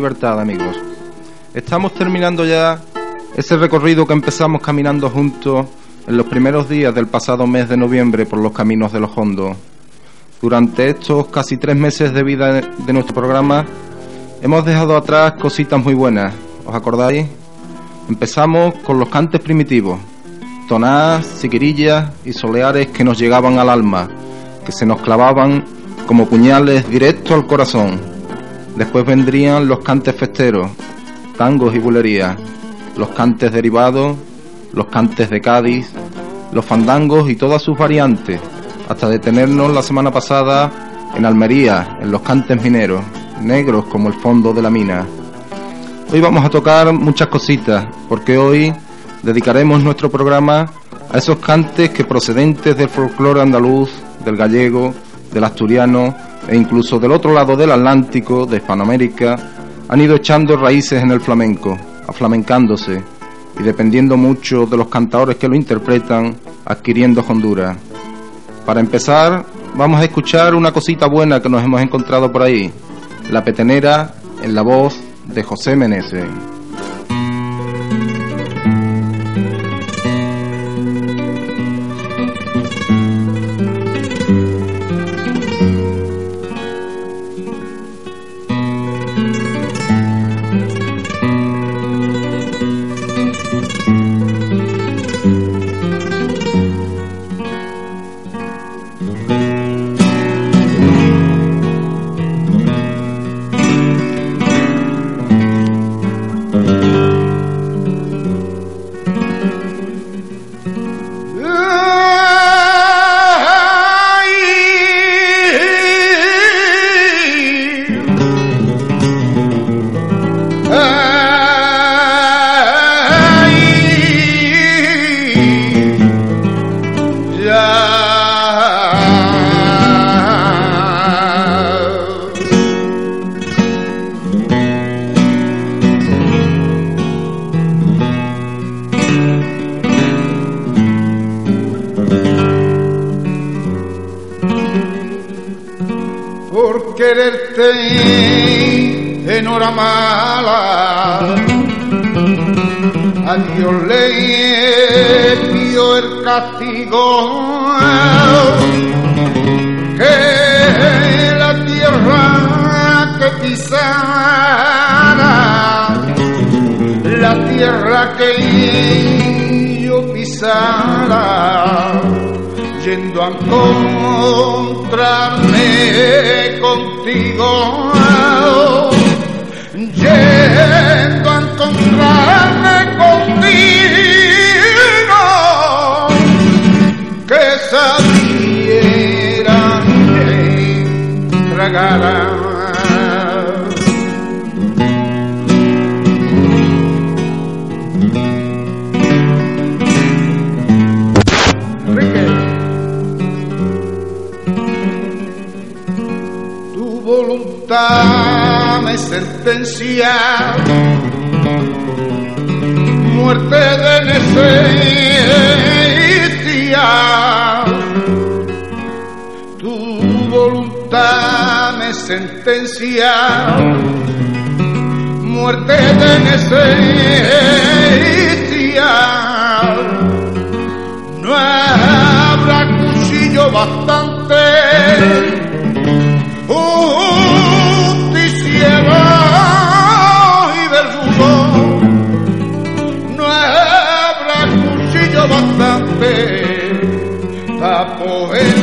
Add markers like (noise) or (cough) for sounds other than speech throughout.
Libertad, amigos. Estamos terminando ya ese recorrido que empezamos caminando juntos en los primeros días del pasado mes de noviembre por los caminos de los hondos. Durante estos casi tres meses de vida de nuestro programa hemos dejado atrás cositas muy buenas. ¿Os acordáis? Empezamos con los cantes primitivos, tonadas, siquirillas y soleares que nos llegaban al alma, que se nos clavaban como puñales directo al corazón. Después vendrían los cantes festeros, tangos y bulerías, los cantes derivados, los cantes de Cádiz, los fandangos y todas sus variantes, hasta detenernos la semana pasada en Almería, en los cantes mineros, negros como el fondo de la mina. Hoy vamos a tocar muchas cositas, porque hoy dedicaremos nuestro programa a esos cantes que procedentes del folclore andaluz, del gallego, del asturiano e incluso del otro lado del Atlántico, de Hispanoamérica, han ido echando raíces en el flamenco, aflamencándose y dependiendo mucho de los cantadores que lo interpretan, adquiriendo hondura. Para empezar, vamos a escuchar una cosita buena que nos hemos encontrado por ahí, la petenera en la voz de José Meneses. sentencia, muerte de necesidad. No habrá cuchillo bastante, justiciero y verdugo. No habrá cuchillo bastante para poder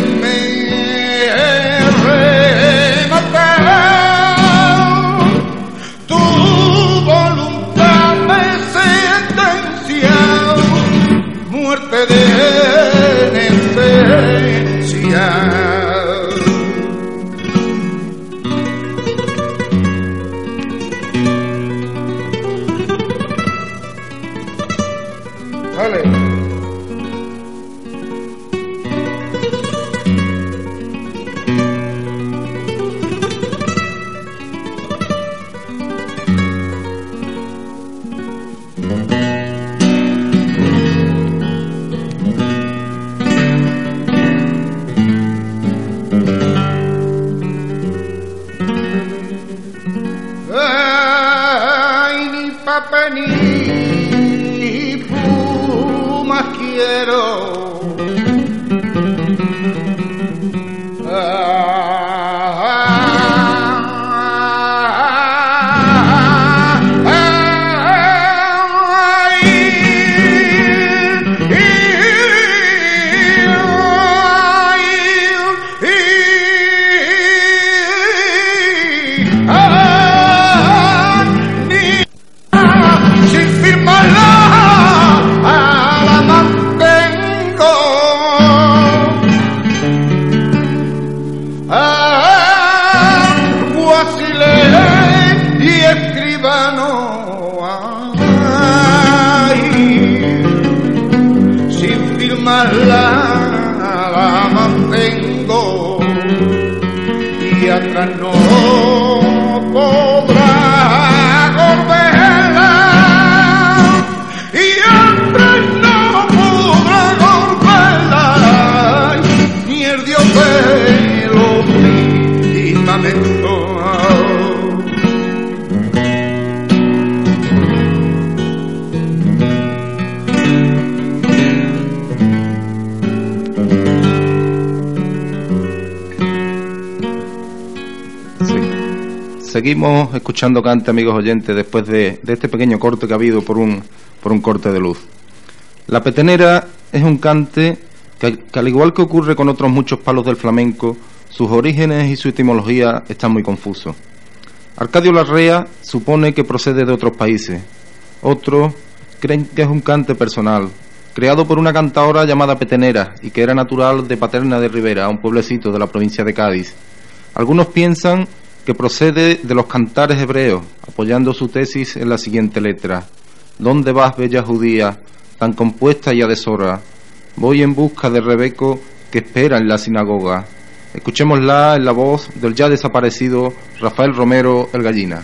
Seguimos escuchando cante, amigos oyentes, después de, este pequeño corte que ha habido por un, por un corte de luz. La petenera es un cante que, que, al igual que ocurre con otros muchos palos del flamenco, sus orígenes y su etimología están muy confusos. Arcadio Larrea supone que procede de otros países. Otros creen que es un cante personal, creado por una cantadora llamada Petenera y que era natural de Paterna de Rivera, un pueblecito de la provincia de Cádiz. Algunos piensan que procede de los cantares hebreos, apoyando su tesis en la siguiente letra. ¿Dónde vas, bella judía, tan compuesta y adesora? Voy en busca de Rebeco que espera en la sinagoga. Escuchémosla en la voz del ya desaparecido Rafael Romero el Gallina.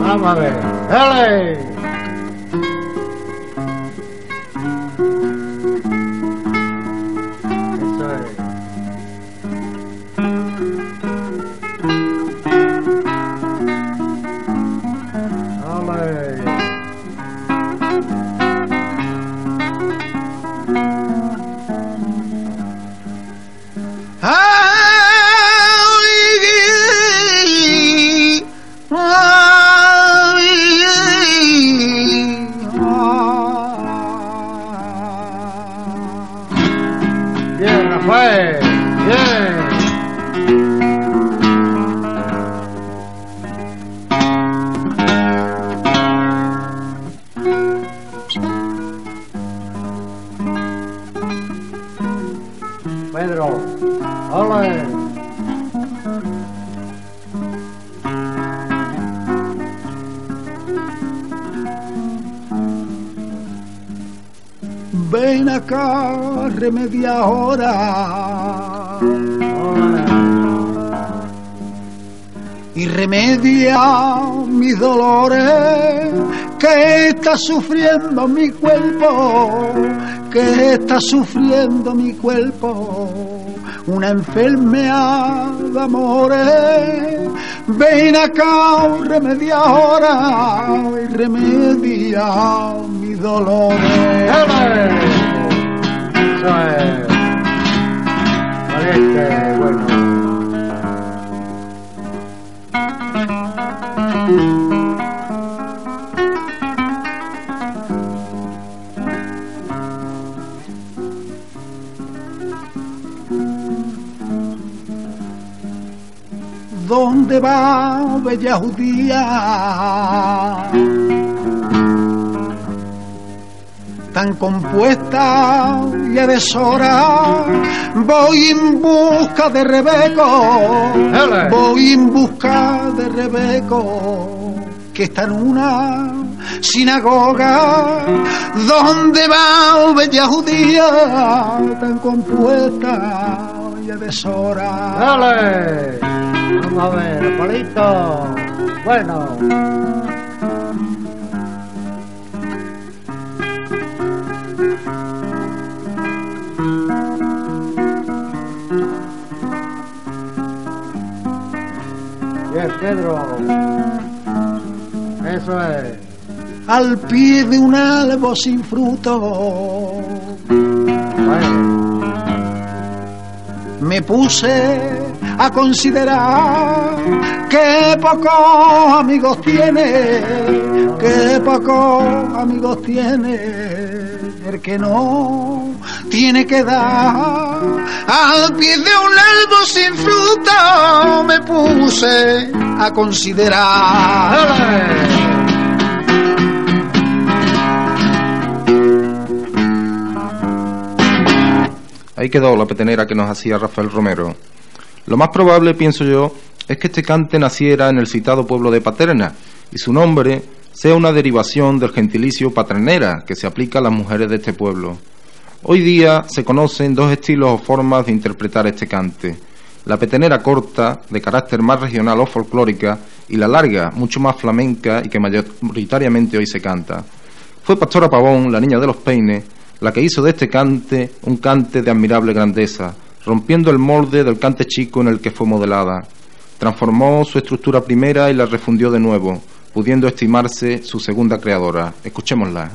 Vamos a ver. Sufriendo mi cuerpo, que está sufriendo mi cuerpo, una enfermedad de amores. Ven acá, remedia ahora y remedia mis dolores. Eso. Bella judía? Tan compuesta y a deshora, voy en busca de Rebeco, voy en busca de Rebeco, que está en una sinagoga. ¿Dónde va, bella judía? Tan compuesta y a deshora. ¡Dale! Vamos a ver, Polito. Bueno. Bien, Pedro. Eso es. Al pie de un albo sin fruto. Bueno. Me puse a considerar que pocos amigos tiene, que pocos amigos tiene, el que no tiene que dar. Al pie de un árbol sin fruto me puse a considerar. Ahí quedó la petenera que nos hacía Rafael Romero. Lo más probable, pienso yo, es que este cante naciera en el citado pueblo de Paterna y su nombre sea una derivación del gentilicio paternera que se aplica a las mujeres de este pueblo. Hoy día se conocen dos estilos o formas de interpretar este cante. La petenera corta, de carácter más regional o folclórica, y la larga, mucho más flamenca y que mayoritariamente hoy se canta. Fue Pastora Pavón, la niña de los peines, la que hizo de este cante un cante de admirable grandeza, rompiendo el molde del cante chico en el que fue modelada. Transformó su estructura primera y la refundió de nuevo, pudiendo estimarse su segunda creadora. Escuchémosla.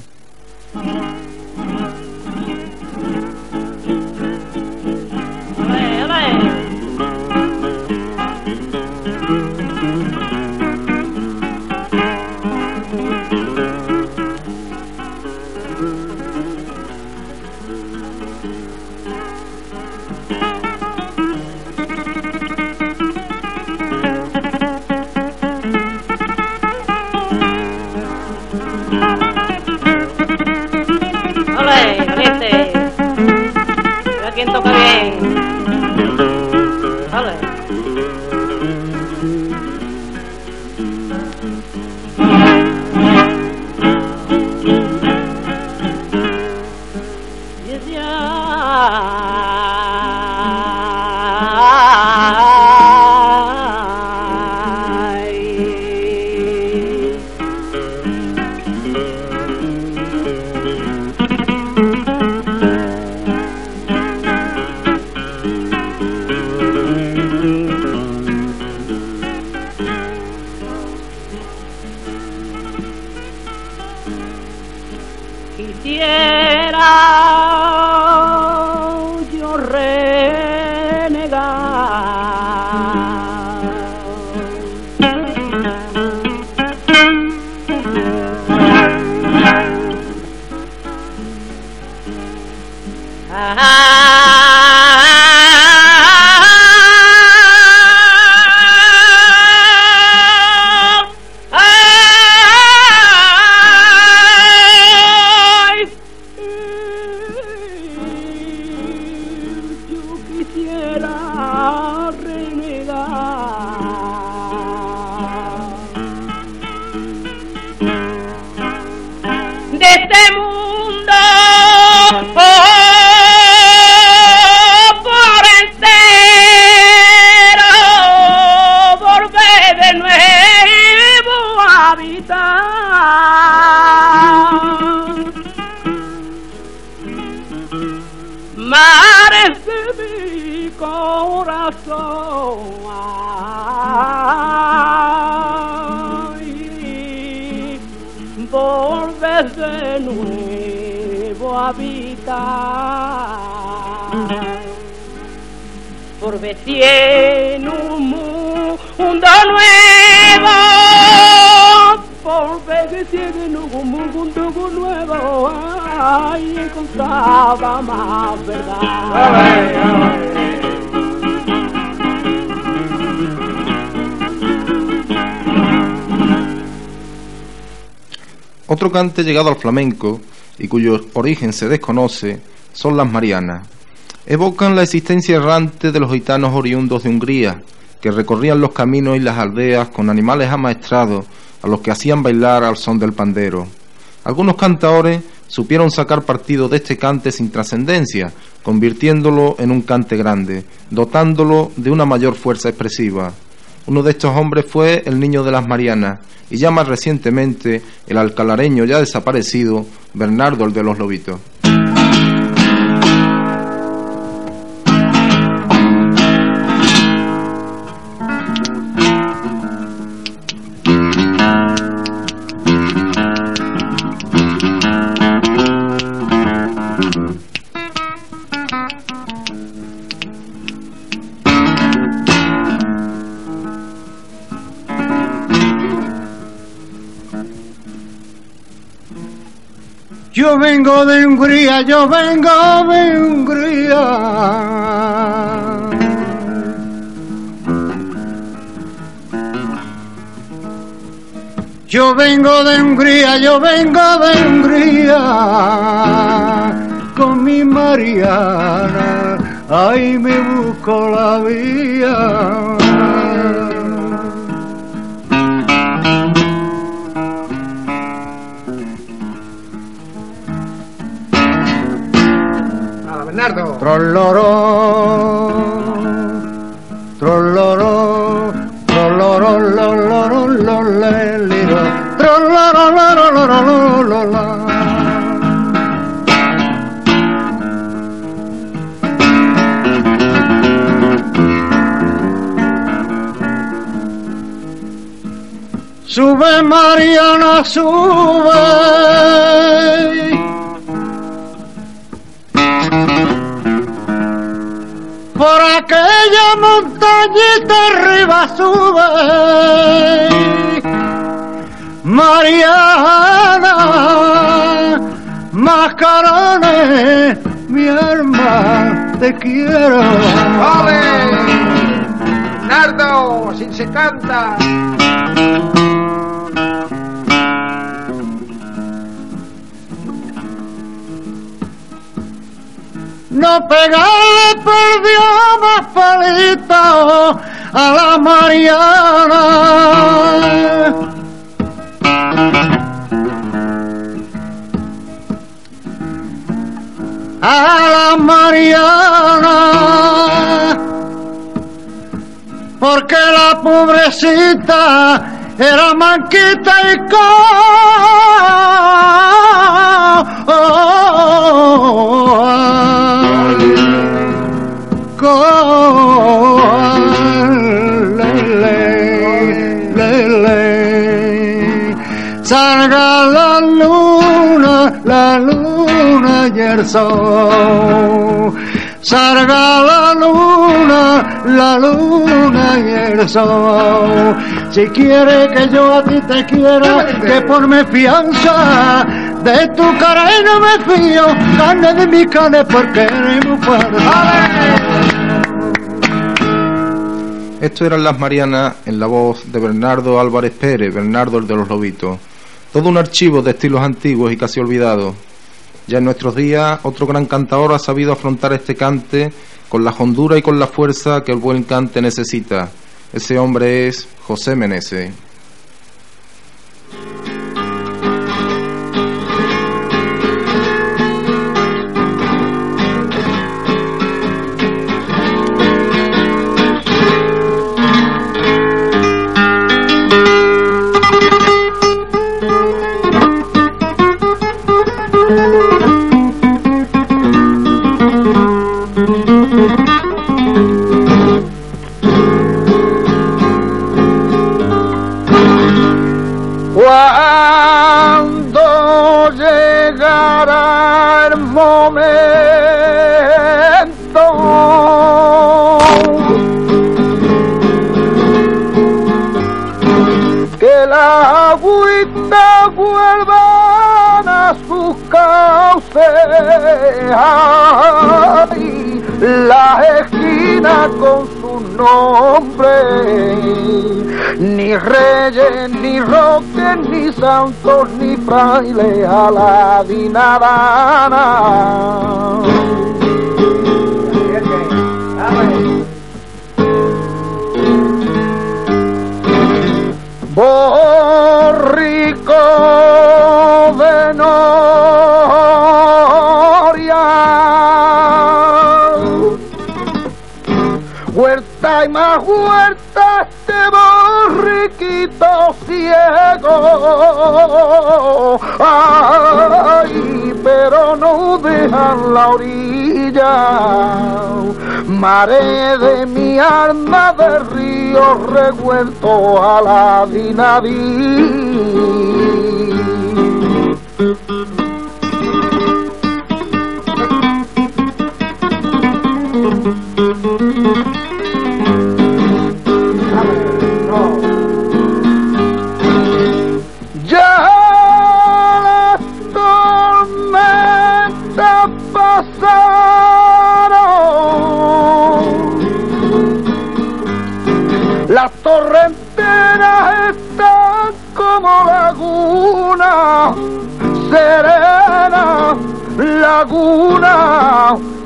Otro cante llegado al flamenco y cuyo origen se desconoce son las marianas. Evocan la existencia errante de los gitanos oriundos de Hungría, que recorrían los caminos y las aldeas con animales amaestrados a los que hacían bailar al son del pandero. Algunos cantadores supieron sacar partido de este cante sin trascendencia, convirtiéndolo en un cante grande, dotándolo de una mayor fuerza expresiva. Uno de estos hombres fue el niño de las Marianas y ya más recientemente el alcalareño ya desaparecido Bernardo el de los Lobitos. Yo vengo de Hungría, yo vengo de Hungría. Yo vengo de Hungría, yo vengo de Hungría. Con mi Mariana, ahí me busco la vía. Trolloró, trolloró, trolloró, loloró, loleliro, trolloró, loloró, loloró. Sube Mariana, sube. Por aquella montañita arriba sube Mariana Mascarones mi alma te quiero ¡Ole! Bernardo, así se canta. No pegarle perdió más palito a la Mariana. A la Mariana, porque la pobrecita era manquita y con, con lele, lele. Salga la luna, la luna y el sol. Salga la luna, la luna y el sol. Si quiere que yo a ti te quiera, que por mi fianza de tu cara y no me fío, carne de mi carne porque eres muy fuerte. Esto eran las Marianas en la voz de Bernardo Álvarez Pérez, Bernardo el de los Lobitos. Todo un archivo de estilos antiguos y casi olvidados. Ya en nuestros días, otro gran cantador ha sabido afrontar este cante con la hondura y con la fuerza que el buen cante necesita. Ese hombre es José Menese. La esquina con su nombre. Ni reyes, ni roques, ni santos, ni frailes a la huerta y más huerta este borriquito ciego. Ay, pero no dejan la orilla. Mare de mi alma de río revuelto a la dinaví.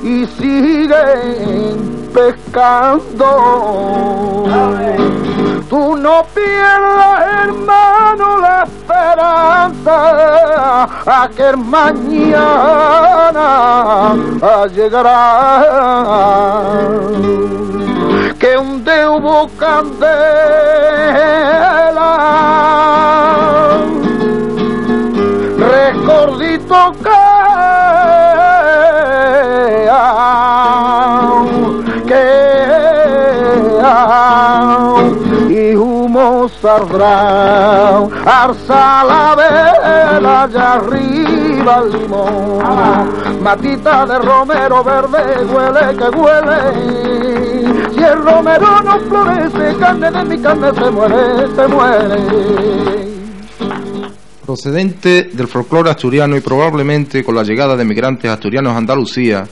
Y siguen pescando. Tú no pierdas, hermano, la esperanza, a que mañana llegará. Que un Dios hubo candela, recordito que humo saldrá, arza la vela allá arriba el limón, matita de romero verde huele que huele, si el romero no florece, carne de mi carne se muere, se muere. Procedente del folclore asturiano y probablemente con la llegada de migrantes asturianos a Andalucía,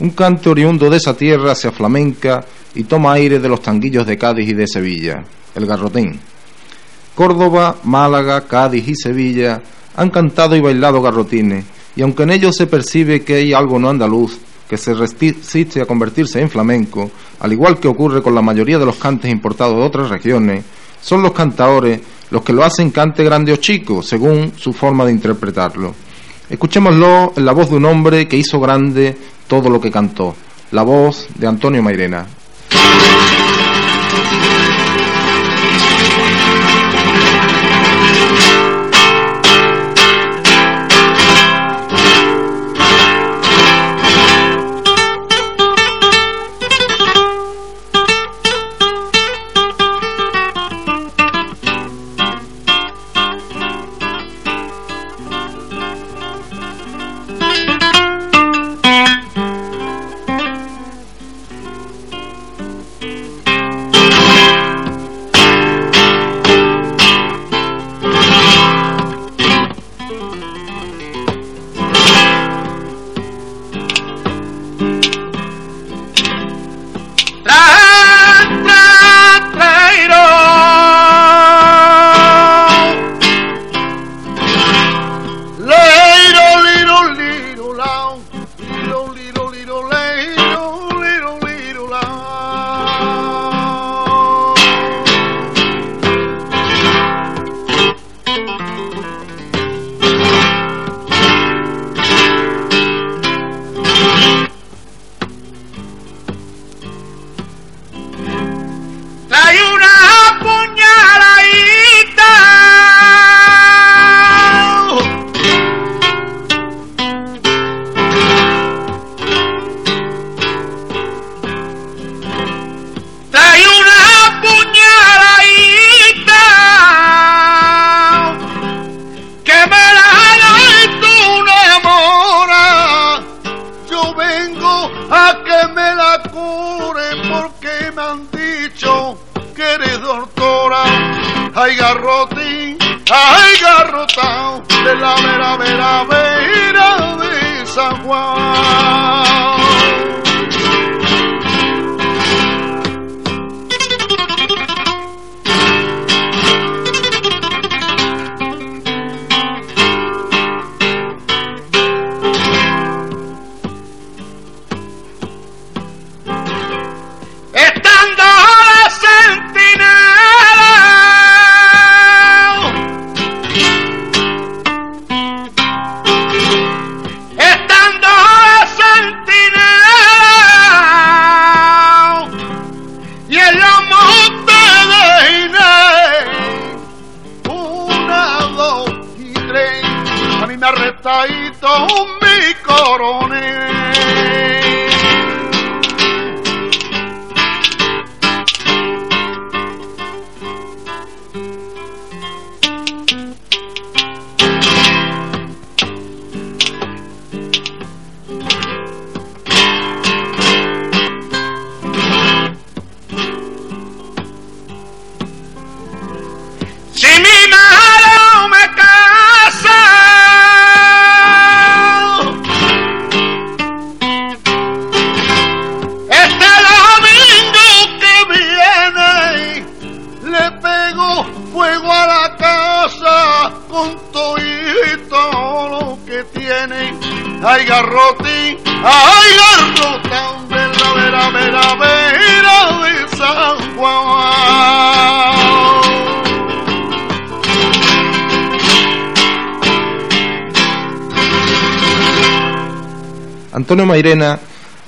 un cante oriundo de esa tierra se aflamenca y toma aire de los tanguillos de Cádiz y de Sevilla, el garrotín. Córdoba, Málaga, Cádiz y Sevilla han cantado y bailado garrotines, y aunque en ellos se percibe que hay algo no andaluz, que se resiste a convertirse en flamenco, al igual que ocurre con la mayoría de los cantes importados de otras regiones, son los cantadores los que lo hacen cante grande o chico, según su forma de interpretarlo. Escuchémoslo en la voz de un hombre que hizo grande todo lo que cantó, la voz de Antonio Mairena.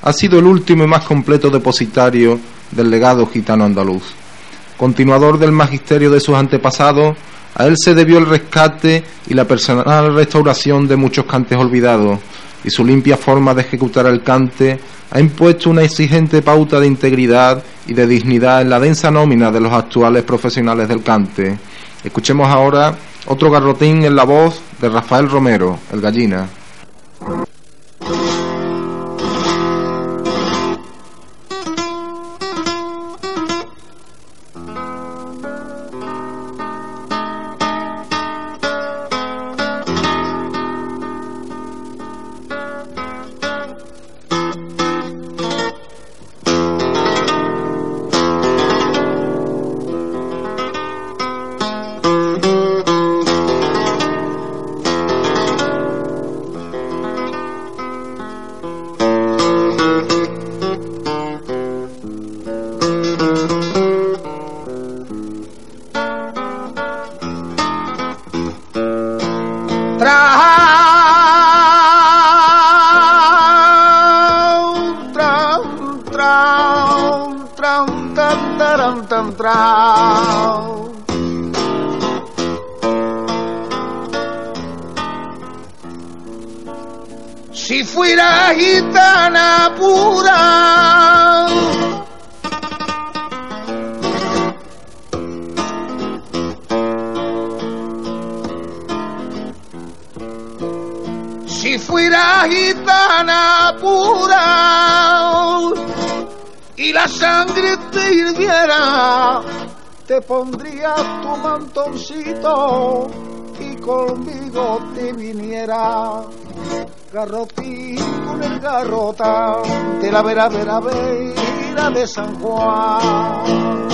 Ha sido el último y más completo depositario del legado gitano andaluz. Continuador del magisterio de sus antepasados, a él se debió el rescate y la personal restauración de muchos cantes olvidados, y su limpia forma de ejecutar el cante ha impuesto una exigente pauta de integridad y de dignidad en la densa nómina de los actuales profesionales del cante. Escuchemos ahora otro garrotín en la voz de Rafael Romero, el gallina. Pura, si fuera gitana pura y la sangre te hirviera, te pondría tu mantoncito y conmigo te viniera garrotán de la vera vera vera de San Juan.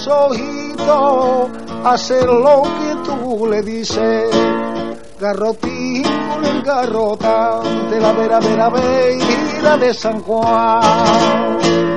Mis ojitos hacen lo que tú le dices garrotín con el garrotán de la vera vera vera de San Juan.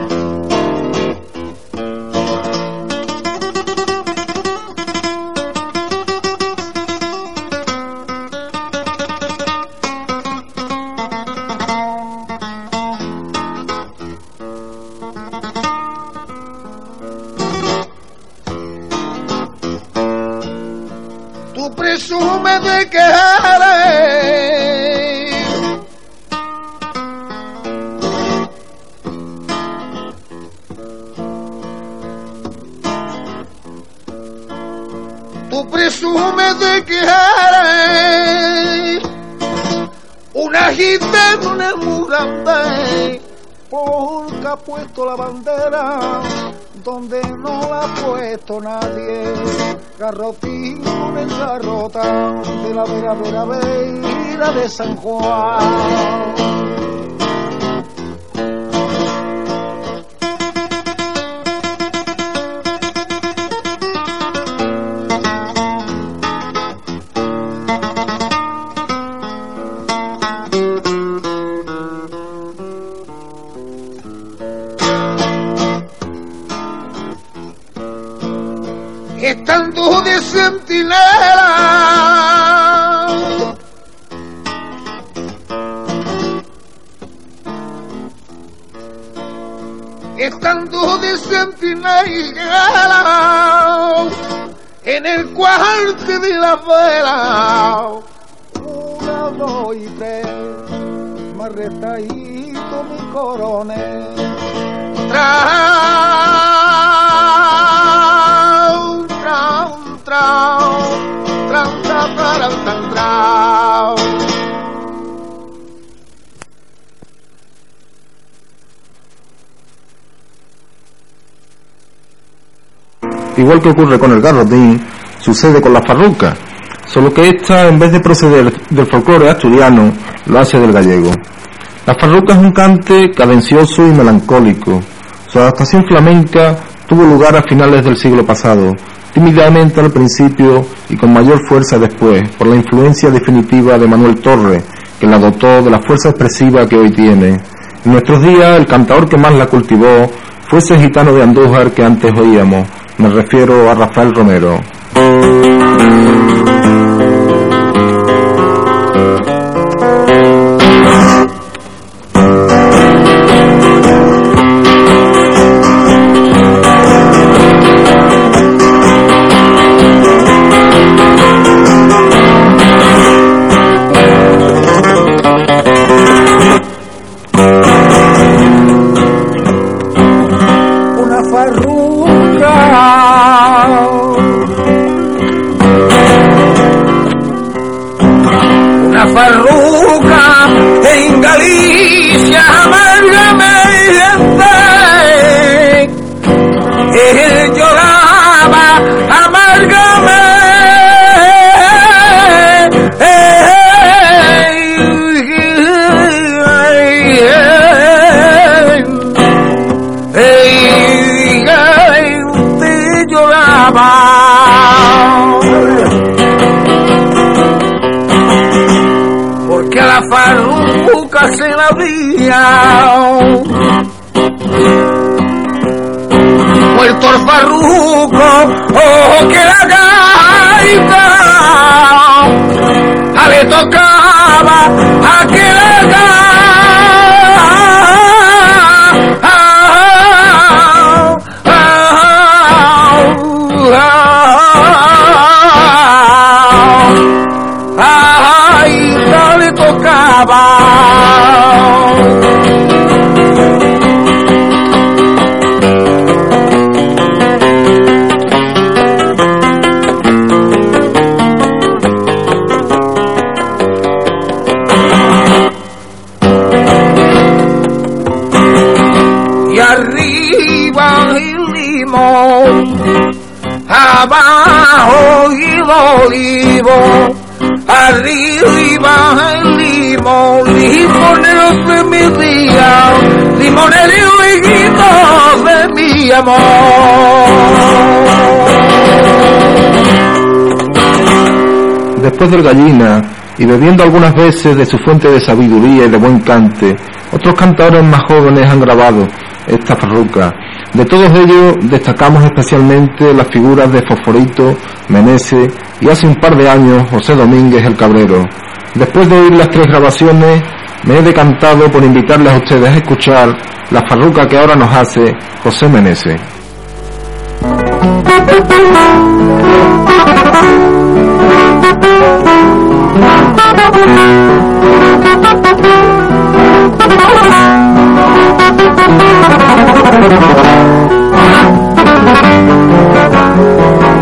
Puesto la bandera donde no la ha puesto nadie. Garrotín con el garrota de la vera, vera, de San Juan. Igual que ocurre con el garrotín, sucede con la farruca, solo que esta, en vez de proceder del folclore asturiano, lo hace del gallego. La farruca es un cante cadencioso y melancólico. Su adaptación flamenca tuvo lugar a finales del siglo pasado, tímidamente al principio y con mayor fuerza después, por la influencia definitiva de Manuel Torre, que la dotó de la fuerza expresiva que hoy tiene. En nuestros días, el cantador que más la cultivó fue ese gitano de Andújar que antes oíamos, me refiero a Rafael Romero. A Después del gallina, y bebiendo algunas veces de su fuente de sabiduría y de buen cante, otros cantadores más jóvenes han grabado esta farruca. De todos ellos destacamos especialmente las figuras de Fosforito, Menese y hace un par de años José Domínguez el Cabrero. Después de oír las tres grabaciones, me he decantado por invitarles a ustedes a escuchar la farruca que ahora nos hace José (laughs)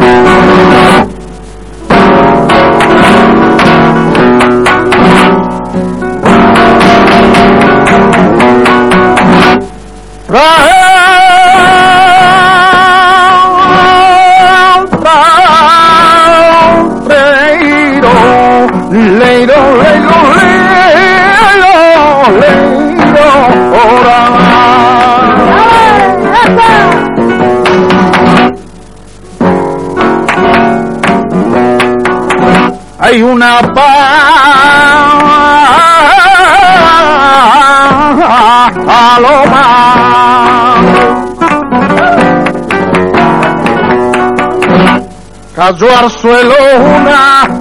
Menese. Hay una paloma cayó al suelo una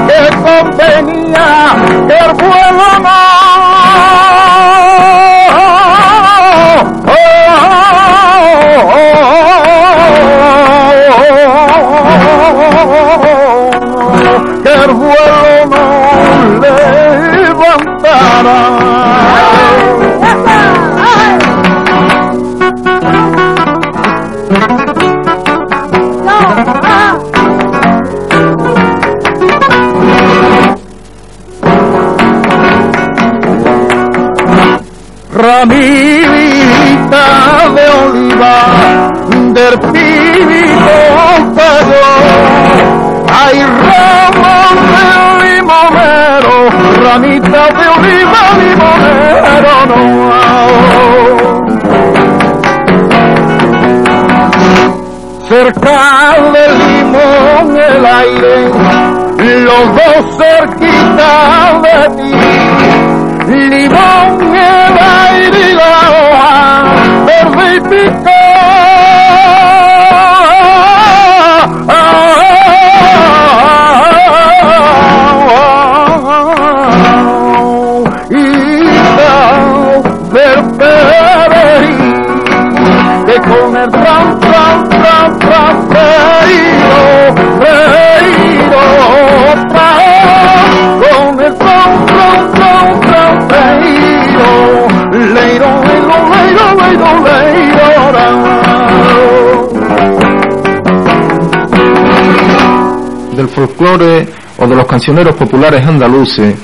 que convenía que el vuelo no. Ramita de oliva del pibito tallo hay ramos de limonero ramita de oliva limonero no cerca del limón el aire los dos cerquita de ti folclore o de los cancioneros populares andaluces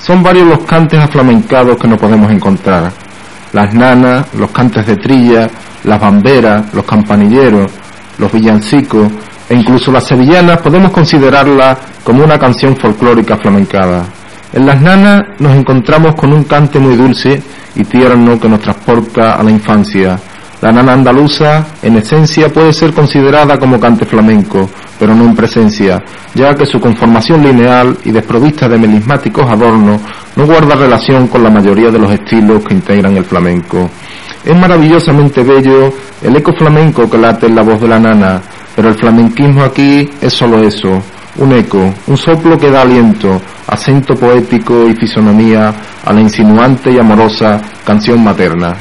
son varios los cantes aflamencados que nos podemos encontrar. Las nanas, los cantes de trilla, las bamberas, los campanilleros, los villancicos e incluso las sevillanas podemos considerarlas como una canción folclórica flamencada. En las nanas nos encontramos con un cante muy dulce y tierno que nos transporta a la infancia. La nana andaluza, en esencia, puede ser considerada como cante flamenco, pero no en presencia, ya que su conformación lineal y desprovista de melismáticos adornos no guarda relación con la mayoría de los estilos que integran el flamenco. Es maravillosamente bello el eco flamenco que late en la voz de la nana, pero el flamenquismo aquí es solo eso, un eco, un soplo que da aliento, acento poético y fisonomía a la insinuante y amorosa canción materna.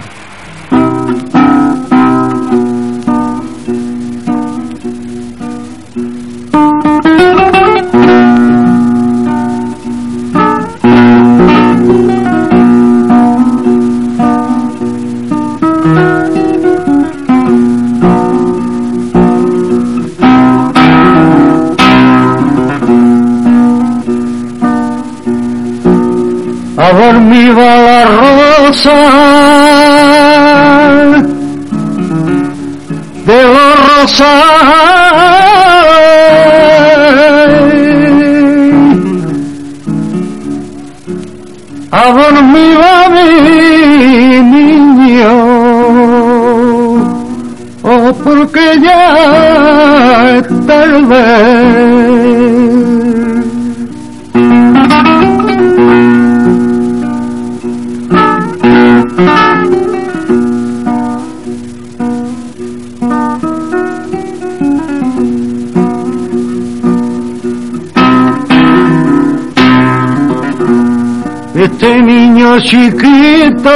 A dormir va la rosa de los rosales chiquito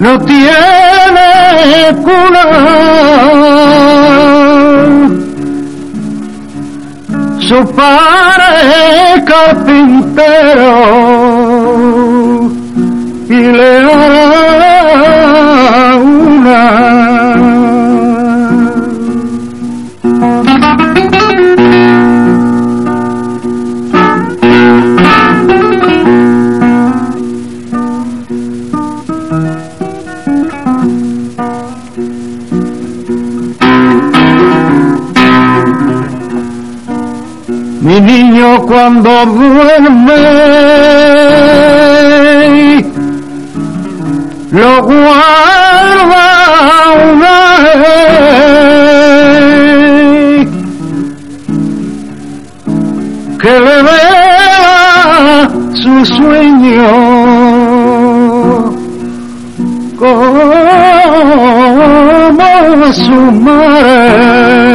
no tiene cuna. Su padre es carpintero a.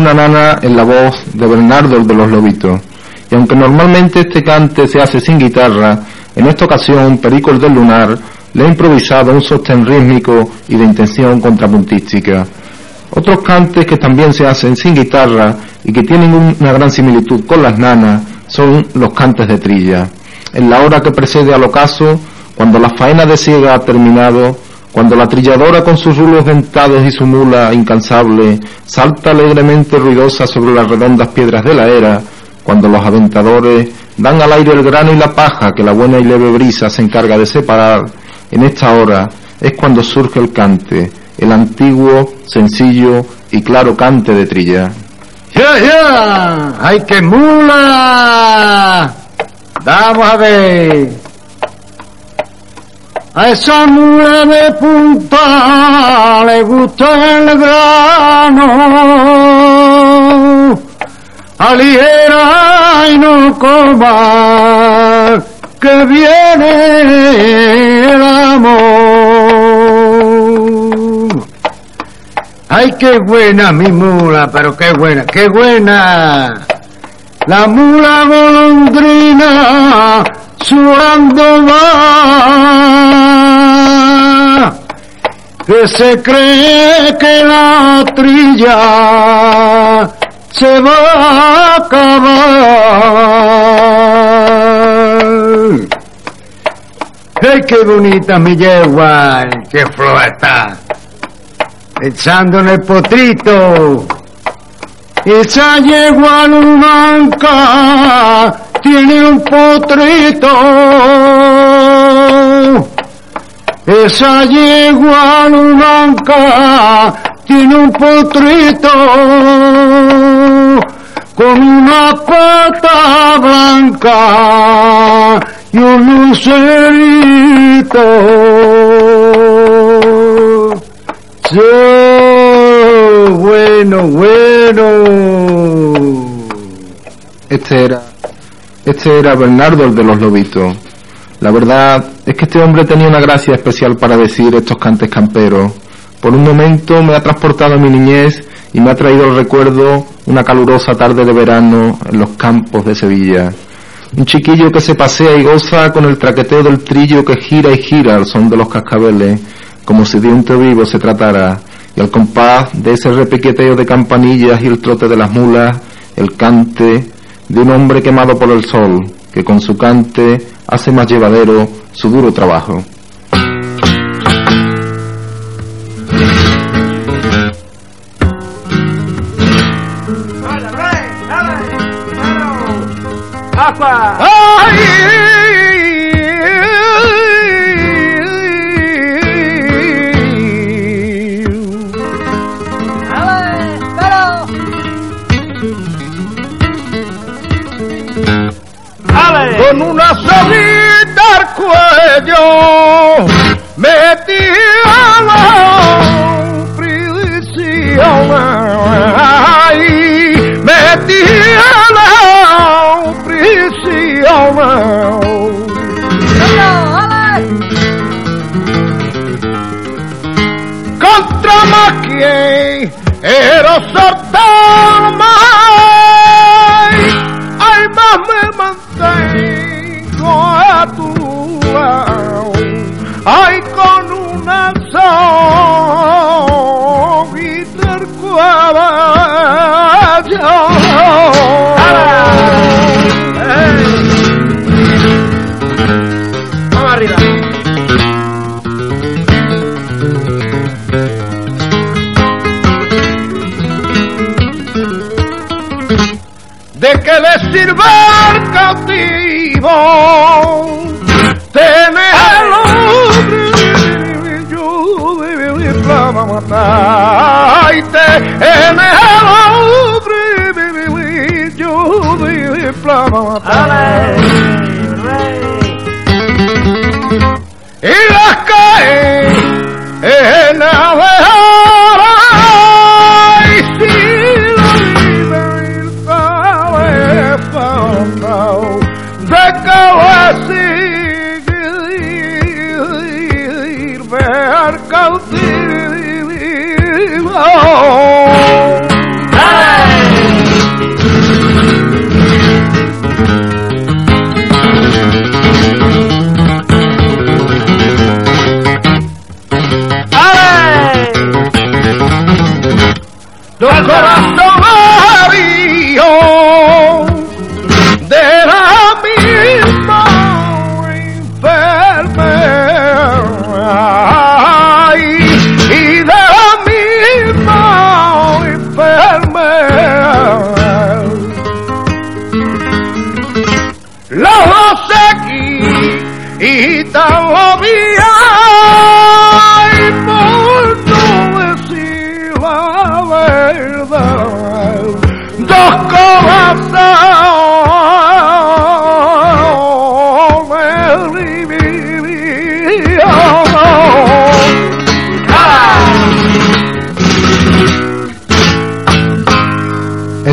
una nana en la voz de Bernardo de los Lobitos. Y aunque normalmente este cante se hace sin guitarra, en esta ocasión Perico el del Lunar le ha improvisado un sostén rítmico y de intención contrapuntística. Otros cantes que también se hacen sin guitarra y que tienen una gran similitud con las nanas son los cantes de trilla. En la hora que precede al ocaso, cuando la faena de siega ha terminado, cuando la trilladora con sus rulos dentados y su mula incansable salta alegremente ruidosa sobre las redondas piedras de la era, cuando los aventadores dan al aire el grano y la paja que la buena y leve brisa se encarga de separar, en esta hora es cuando surge el cante, el antiguo, sencillo y claro cante de trilla. ¡Ya, ya! ¡Ay, qué mula! Vamos a ver. A esa mula de punta le gusta el grano. Aliera y no coma, que viene el amor. Ay, qué buena mi mula, pero qué buena, qué buena. La mula golondrina sudando va. Que se cree que la trilla se va a acabar. ¡Ay, qué bonita mi yegua! ¡Qué flor está! echando en el potrito. Esa yegua blanca tiene un potrito. Esa yegua blanca tiene un potrito con una pata blanca y un lucerito. Yo, bueno, bueno. Este era, este era Bernardo el de los Lobitos. La verdad es que este hombre tenía una gracia especial para decir estos cantes camperos. Por un momento me ha transportado a mi niñez y me ha traído al recuerdo una calurosa tarde de verano en los campos de Sevilla. Un chiquillo que se pasea y goza con el traqueteo del trillo que gira y gira al son de los cascabeles, como si de un te vivo se tratara, y al compás de ese repiqueteo de campanillas y el trote de las mulas, el cante de un hombre quemado por el sol, que con su cante hace más llevadero su duro trabajo.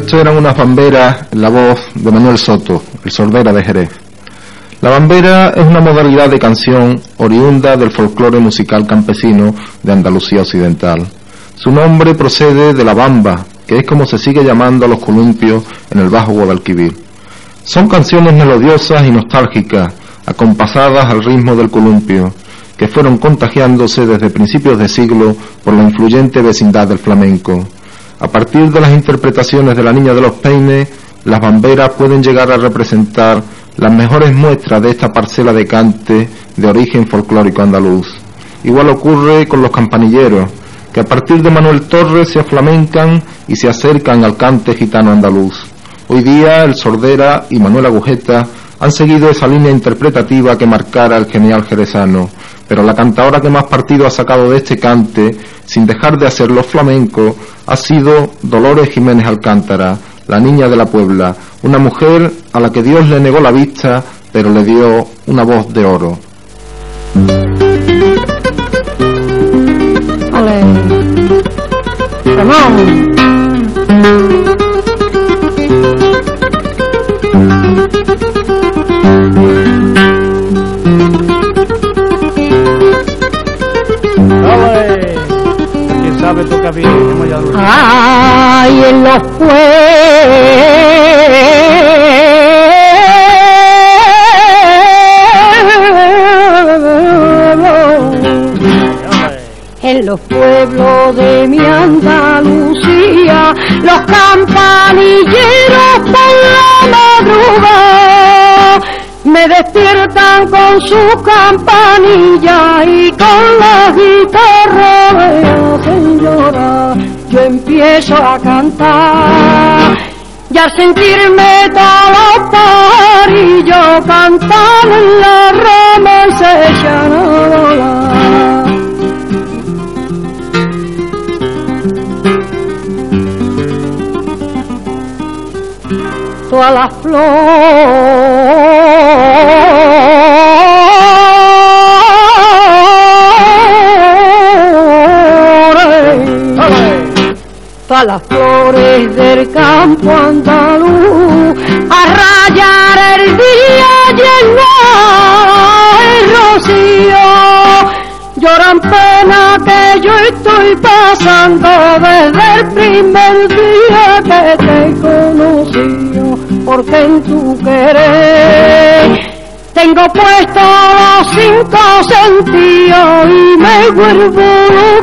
Esto eran unas bamberas la voz de Manuel Soto, el sordera de Jerez. La bambera es una modalidad de canción oriunda del folclore musical campesino de Andalucía Occidental. Su nombre procede de la bamba, que es como se sigue llamando a los columpios en el Bajo Guadalquivir. Son canciones melodiosas y nostálgicas, acompasadas al ritmo del columpio, que fueron contagiándose desde principios de siglo por la influyente vecindad del flamenco. A partir de las interpretaciones de la Niña de los Peines, las bamberas pueden llegar a representar las mejores muestras de esta parcela de cante de origen folclórico andaluz. Igual ocurre con los campanilleros, que a partir de Manuel Torres se aflamencan y se acercan al cante gitano andaluz. Hoy día el Sordera y Manuel Agujeta han seguido esa línea interpretativa que marcara el genial jerezano, pero la cantadora que más partido ha sacado de este cante, sin dejar de hacerlo flamenco, ha sido Dolores Jiménez Alcántara, la niña de la Puebla, una mujer a la que Dios le negó la vista, pero le dio una voz de oro. Toca. Ay, en los pueblos. En los pueblos de mi Andalucía, los campanilleros por la madrugada me despiertan con su campanilla y con la me Yo empiezo a cantar y al sentirme todos los parillos cantan en la y a volar. todas las flores, todas las flores del campo andaluz, a rayar el día lleno el rocío. Lloran pena que yo estoy pasando desde el primer día que te conocí, porque en tu querer Tengo puesto los cinco sentidos y me vuelvo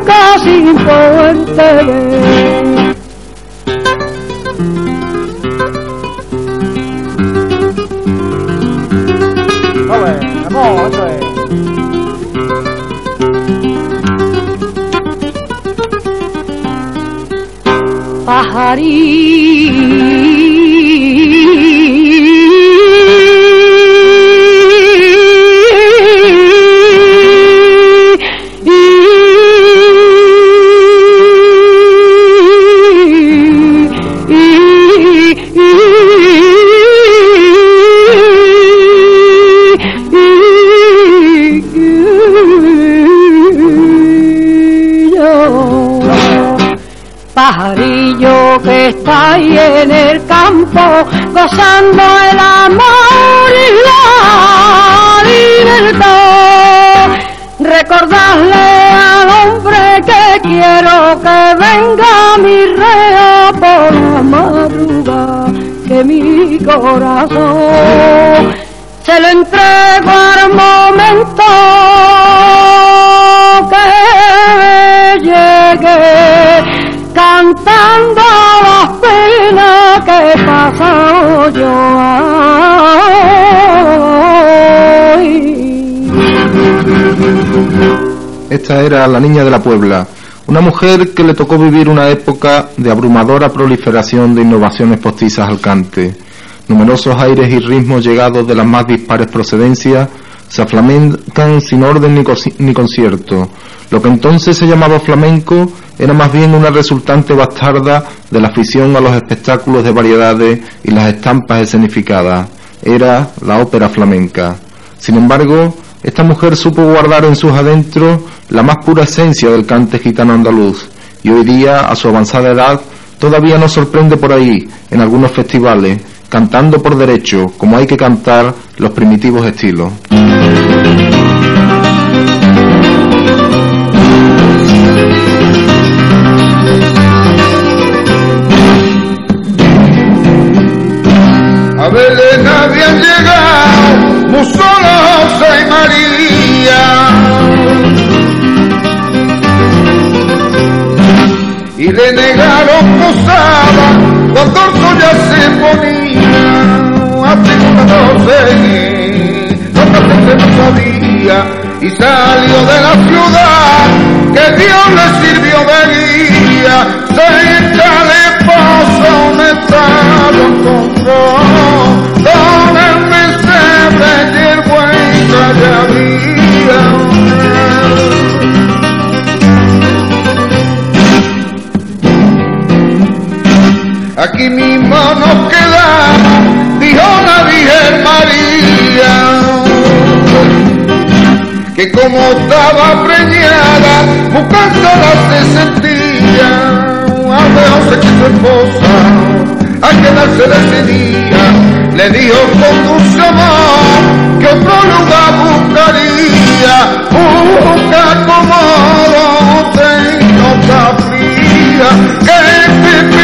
casi sin poder ver. Vamos, gozando el amor y la libertad. Recordarle al hombre que quiero que venga mi rea por la madrugada, que mi corazón se lo entrego al momento que llegue cantando Esta era la niña de la Puebla, una mujer que le tocó vivir una época de abrumadora proliferación de innovaciones postizas al cante. Numerosos aires y ritmos llegados de las más dispares procedencias se aflamencan sin orden ni, ni concierto. Lo que entonces se llamaba flamenco era más bien una resultante bastarda de la afición a los espectáculos de variedades y las estampas escenificadas. Era la ópera flamenca. Sin embargo, esta mujer supo guardar en sus adentros la más pura esencia del cante gitano andaluz y hoy día, a su avanzada edad, todavía nos sorprende por ahí, en algunos festivales, cantando por derecho, como hay que cantar los primitivos estilos. A Belén habían llegado muy solo José y María. Y le negaron posada cuando el sol ya se ponía. A segunda no seguí, no sabía. Y salió de la ciudad que Dios le sirvió de guía. Cerca de pozo un estado encontró donde el pesebre y el buey ya había. Aquí mismo nos quedamos, que como estaba preñada, buscándola se sentía, a José que su esposa, a quedarse de ese día, le dijo con dulce amor, que otro lugar buscaría, busca como José y no está fría, que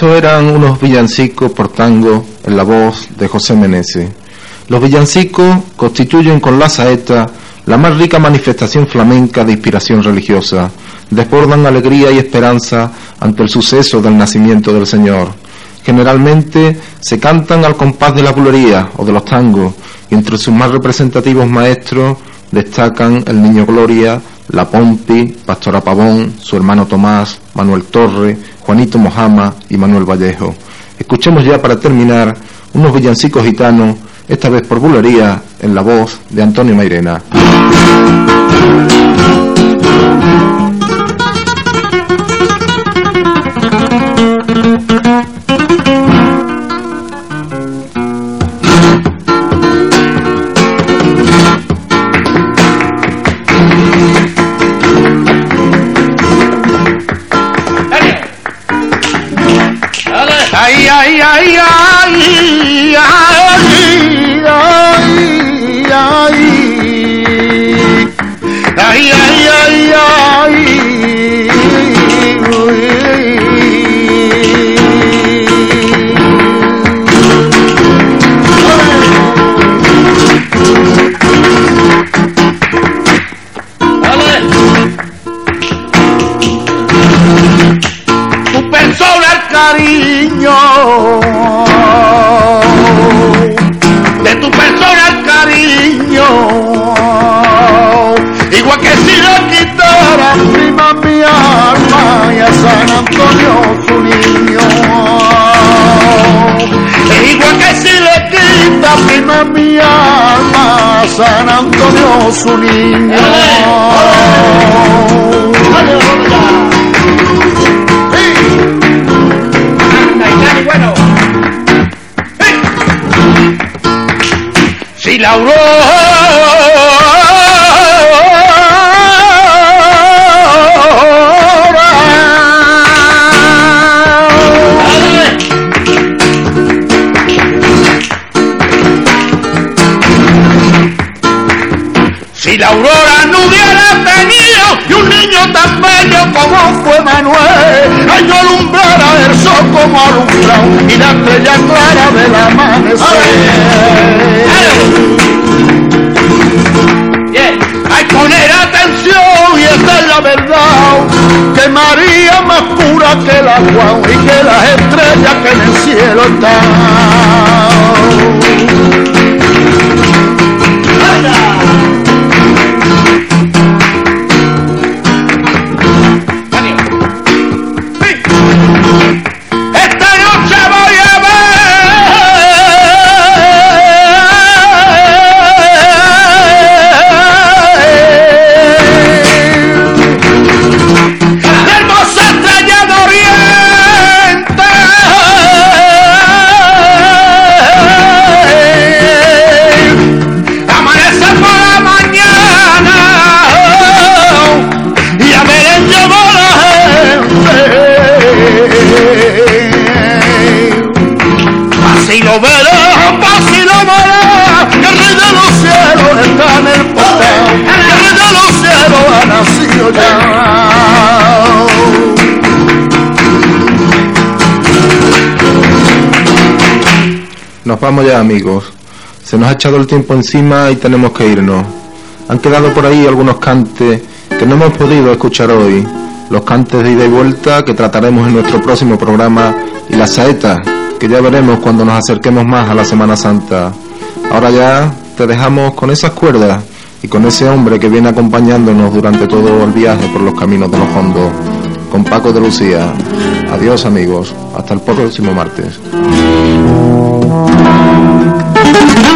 Estos eran unos villancicos por tango en la voz de José Meneses. Los villancicos constituyen con la saeta la más rica manifestación flamenca de inspiración religiosa. Desbordan alegría y esperanza ante el suceso del nacimiento del Señor. Generalmente se cantan al compás de la bulería o de los tangos y entre sus más representativos maestros destacan el Niño Gloria, La Pompi, Pastora Pavón, su hermano Tomás, Manuel Torre, Juanito Mojama y Manuel Vallejo. Escuchemos ya para terminar unos villancicos gitanos, esta vez por bulería, en la voz de Antonio Mairena. Cariño. De tu persona el cariño. Igual que si lo quitara prima mi alma y a San Antonio su niño. Igual que si le quita prima mi alma a San Antonio su niño Yauro cantar. Vamos ya amigos. Se nos ha echado el tiempo encima y tenemos que irnos. han quedado por ahí algunos cantes que no hemos podido escuchar hoy. Los cantes de ida y vuelta que trataremos en nuestro próximo programa y las saetas que ya veremos cuando nos acerquemos más a la Semana Santa. Ahora ya te dejamos con esas cuerdas y con ese hombre que viene acompañándonos durante todo el viaje por los caminos de los fondos, con Paco de Lucía. Adiós amigos, hasta el próximo martes. Thank (laughs) you.